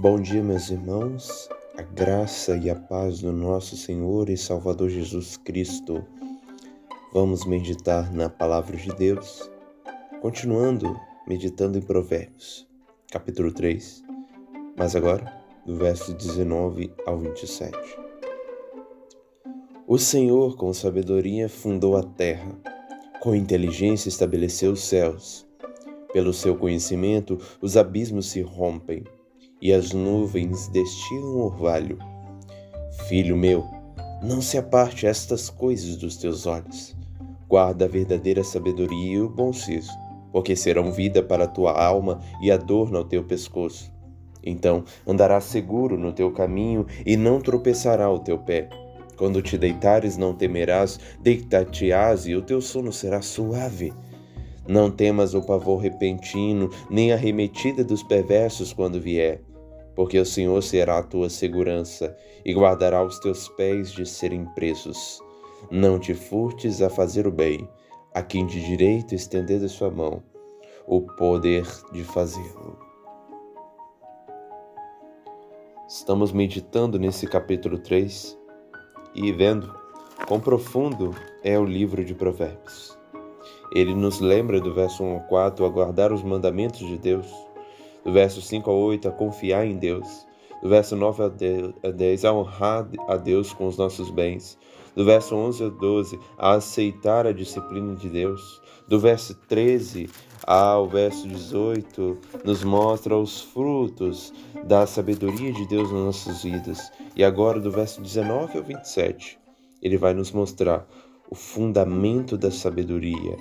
Bom dia, meus irmãos. A graça e a paz do nosso Senhor e Salvador Jesus Cristo. Vamos meditar na palavra de Deus, continuando meditando em Provérbios, capítulo 3, mas agora do verso 19 ao 27. O Senhor, com sabedoria, fundou a terra, com inteligência estabeleceu os céus. Pelo seu conhecimento, os abismos se rompem e as nuvens destilam orvalho. Filho meu, não se aparte estas coisas dos teus olhos. Guarda a verdadeira sabedoria e o bom siso, porque serão vida para a tua alma e adorno ao teu pescoço. Então andarás seguro no teu caminho e não tropeçará o teu pé. Quando te deitares, não temerás, deitar-te-ás e o teu sono será suave. Não temas o pavor repentino, nem a remetida dos perversos quando vier porque o Senhor será a tua segurança e guardará os teus pés de serem presos. Não te furtes a fazer o bem, a quem de direito estender a sua mão o poder de fazê-lo. Estamos meditando nesse capítulo 3 e vendo quão profundo é o livro de Provérbios. Ele nos lembra do verso 1 ao 4 a guardar os mandamentos de Deus do verso 5 a 8, a confiar em Deus. Do verso 9 a 10, a honrar a Deus com os nossos bens. Do verso 11 a 12, a aceitar a disciplina de Deus. Do verso 13 ao verso 18, nos mostra os frutos da sabedoria de Deus nas nossas vidas. E agora, do verso 19 ao 27, ele vai nos mostrar o fundamento da sabedoria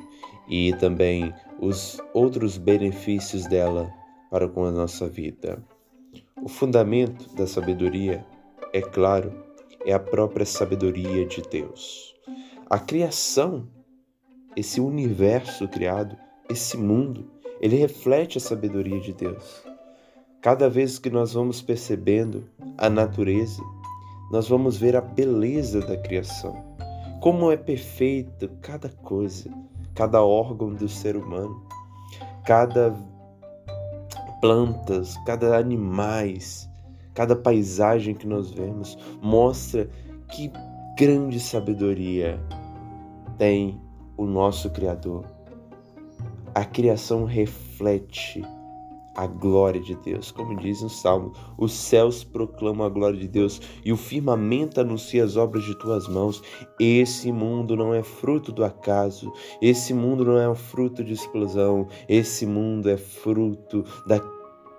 e também os outros benefícios dela para com a nossa vida. O fundamento da sabedoria, é claro, é a própria sabedoria de Deus. A criação, esse universo criado, esse mundo, ele reflete a sabedoria de Deus. Cada vez que nós vamos percebendo a natureza, nós vamos ver a beleza da criação. Como é perfeito cada coisa, cada órgão do ser humano, cada plantas, cada animais, cada paisagem que nós vemos mostra que grande sabedoria tem o nosso Criador. A criação reflete a glória de Deus. Como diz no Salmo, os céus proclamam a glória de Deus e o firmamento anuncia as obras de tuas mãos. Esse mundo não é fruto do acaso, esse mundo não é fruto de explosão, esse mundo é fruto da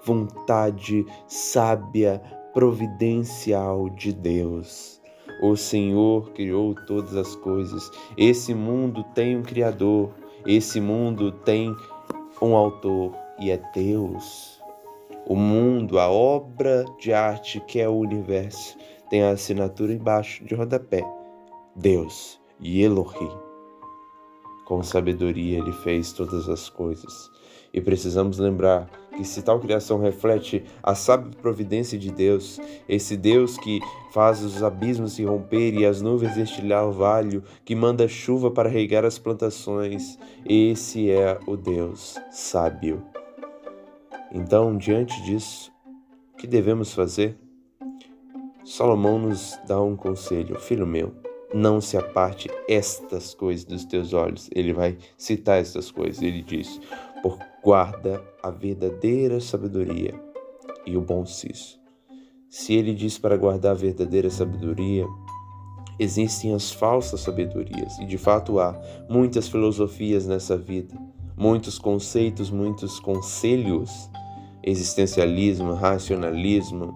vontade sábia, providencial de Deus. O Senhor criou todas as coisas. Esse mundo tem um Criador, esse mundo tem um autor e é Deus. O mundo, a obra de arte que é o universo, tem a assinatura embaixo de rodapé: Deus e Elohim. Com sabedoria ele fez todas as coisas. E precisamos lembrar que se tal criação reflete a sábia providência de Deus, esse Deus que faz os abismos se romper e as nuvens destilhar o vale, que manda chuva para regar as plantações, esse é o Deus sábio. Então, diante disso, o que devemos fazer? Salomão nos dá um conselho, filho meu, não se aparte estas coisas dos teus olhos. Ele vai citar estas coisas. Ele diz: por guarda a verdadeira sabedoria e o bom siso. Se ele diz para guardar a verdadeira sabedoria, existem as falsas sabedorias, e de fato há muitas filosofias nessa vida, muitos conceitos, muitos conselhos existencialismo, racionalismo,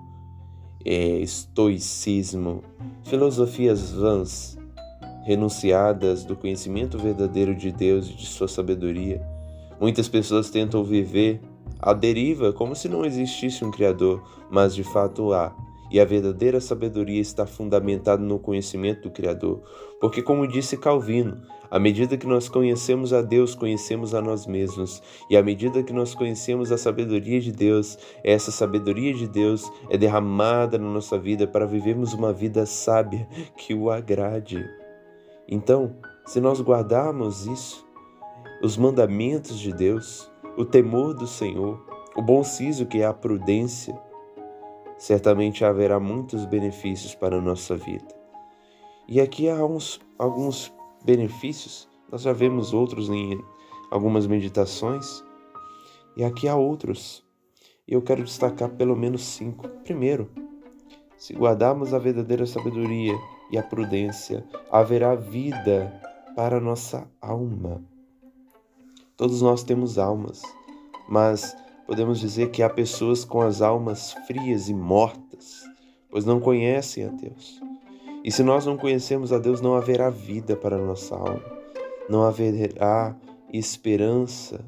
é, estoicismo, filosofias vãs, renunciadas do conhecimento verdadeiro de Deus e de sua sabedoria. Muitas pessoas tentam viver à deriva como se não existisse um Criador, mas de fato há. E a verdadeira sabedoria está fundamentada no conhecimento do Criador. Porque, como disse Calvino, à medida que nós conhecemos a Deus, conhecemos a nós mesmos. E à medida que nós conhecemos a sabedoria de Deus, essa sabedoria de Deus é derramada na nossa vida para vivermos uma vida sábia que o agrade. Então, se nós guardarmos isso, os mandamentos de Deus, o temor do Senhor, o bom siso que é a prudência, certamente haverá muitos benefícios para a nossa vida. E aqui há uns, alguns benefícios, nós já vemos outros em algumas meditações, e aqui há outros. E eu quero destacar pelo menos cinco. Primeiro, se guardarmos a verdadeira sabedoria e a prudência, haverá vida para nossa alma. Todos nós temos almas, mas podemos dizer que há pessoas com as almas frias e mortas, pois não conhecem a Deus. E se nós não conhecemos a Deus, não haverá vida para a nossa alma, não haverá esperança,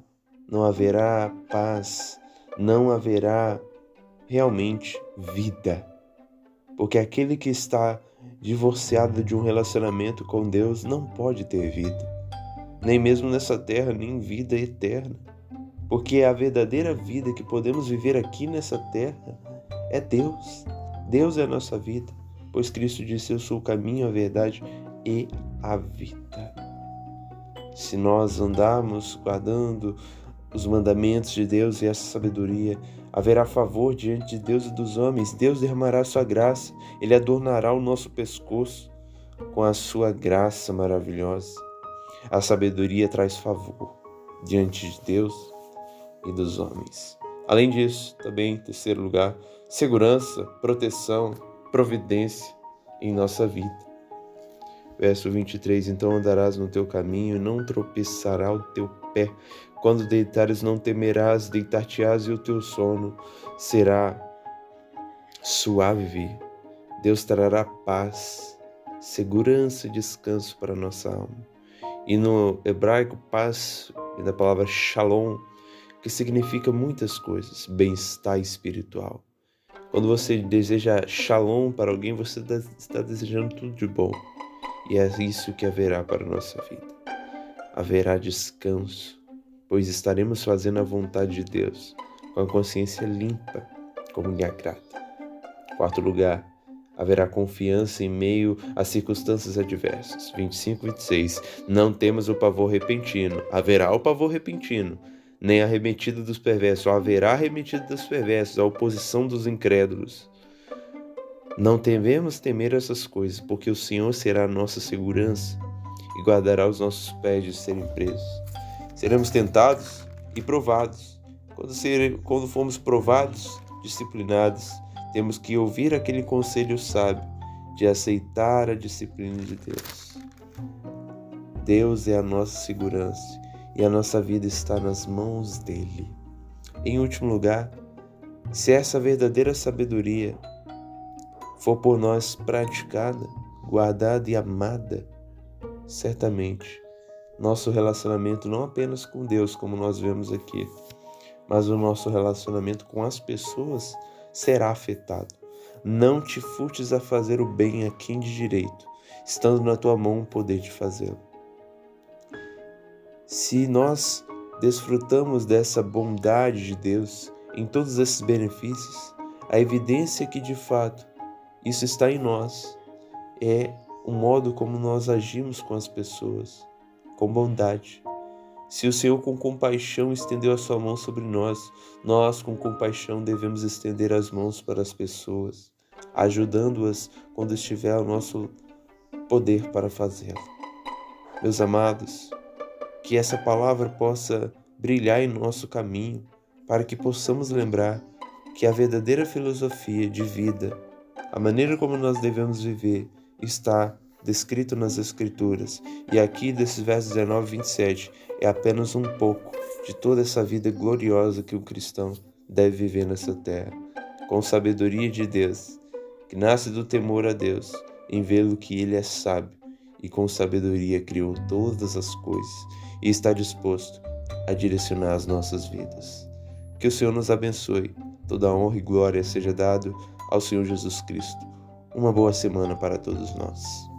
não haverá paz, não haverá realmente vida. Porque aquele que está divorciado de um relacionamento com Deus não pode ter vida, nem mesmo nessa terra, nem vida eterna. Porque a verdadeira vida que podemos viver aqui nessa terra é Deus. Deus é a nossa vida, pois Cristo disse: Eu sou o caminho, a verdade e a vida. Se nós andarmos guardando os mandamentos de Deus e essa sabedoria, haverá favor diante de Deus e dos homens. Deus derramará sua graça, ele adornará o nosso pescoço com a sua graça maravilhosa. A sabedoria traz favor diante de Deus e dos homens. Além disso, também, em terceiro lugar, segurança, proteção, providência em nossa vida. Verso 23: Então andarás no teu caminho, não tropeçará o teu pé. Quando deitares, não temerás, deitar-te-ás e o teu sono será suave. Deus trará paz, segurança e descanso para a nossa alma. E no hebraico, paz da palavra shalom, que significa muitas coisas, bem-estar espiritual. Quando você deseja shalom para alguém, você está desejando tudo de bom. E é isso que haverá para a nossa vida. Haverá descanso, pois estaremos fazendo a vontade de Deus, com a consciência limpa, como lhe agrada. Quarto lugar, haverá confiança em meio às circunstâncias adversas. 25, 26. Não temos o pavor repentino. Haverá o pavor repentino, nem a dos perversos. Haverá a remetida dos perversos, a oposição dos incrédulos. Não devemos temer essas coisas, porque o Senhor será a nossa segurança e guardará os nossos pés de serem presos. Seremos tentados e provados. Quando, ser, quando formos provados, disciplinados, temos que ouvir aquele conselho sábio de aceitar a disciplina de Deus. Deus é a nossa segurança e a nossa vida está nas mãos dele. Em último lugar, se essa verdadeira sabedoria for por nós praticada, guardada e amada, certamente nosso relacionamento não apenas com Deus, como nós vemos aqui, mas o nosso relacionamento com as pessoas será afetado. Não te furtes a fazer o bem a quem de direito, estando na tua mão o poder de fazê-lo. Se nós desfrutamos dessa bondade de Deus em todos esses benefícios, a evidência é que de fato isso está em nós. É o modo como nós agimos com as pessoas, com bondade. Se o Senhor com compaixão estendeu a sua mão sobre nós, nós com compaixão devemos estender as mãos para as pessoas, ajudando-as quando estiver ao nosso poder para fazê-lo. Meus amados, que essa palavra possa brilhar em nosso caminho, para que possamos lembrar que a verdadeira filosofia de vida a maneira como nós devemos viver está descrito nas Escrituras, e aqui desses versos 19 e 27 é apenas um pouco de toda essa vida gloriosa que o cristão deve viver nessa terra, com sabedoria de Deus, que nasce do temor a Deus, em vê-lo que Ele é sábio e com sabedoria criou todas as coisas e está disposto a direcionar as nossas vidas. Que o Senhor nos abençoe, toda honra e glória seja dado ao Senhor Jesus Cristo. Uma boa semana para todos nós.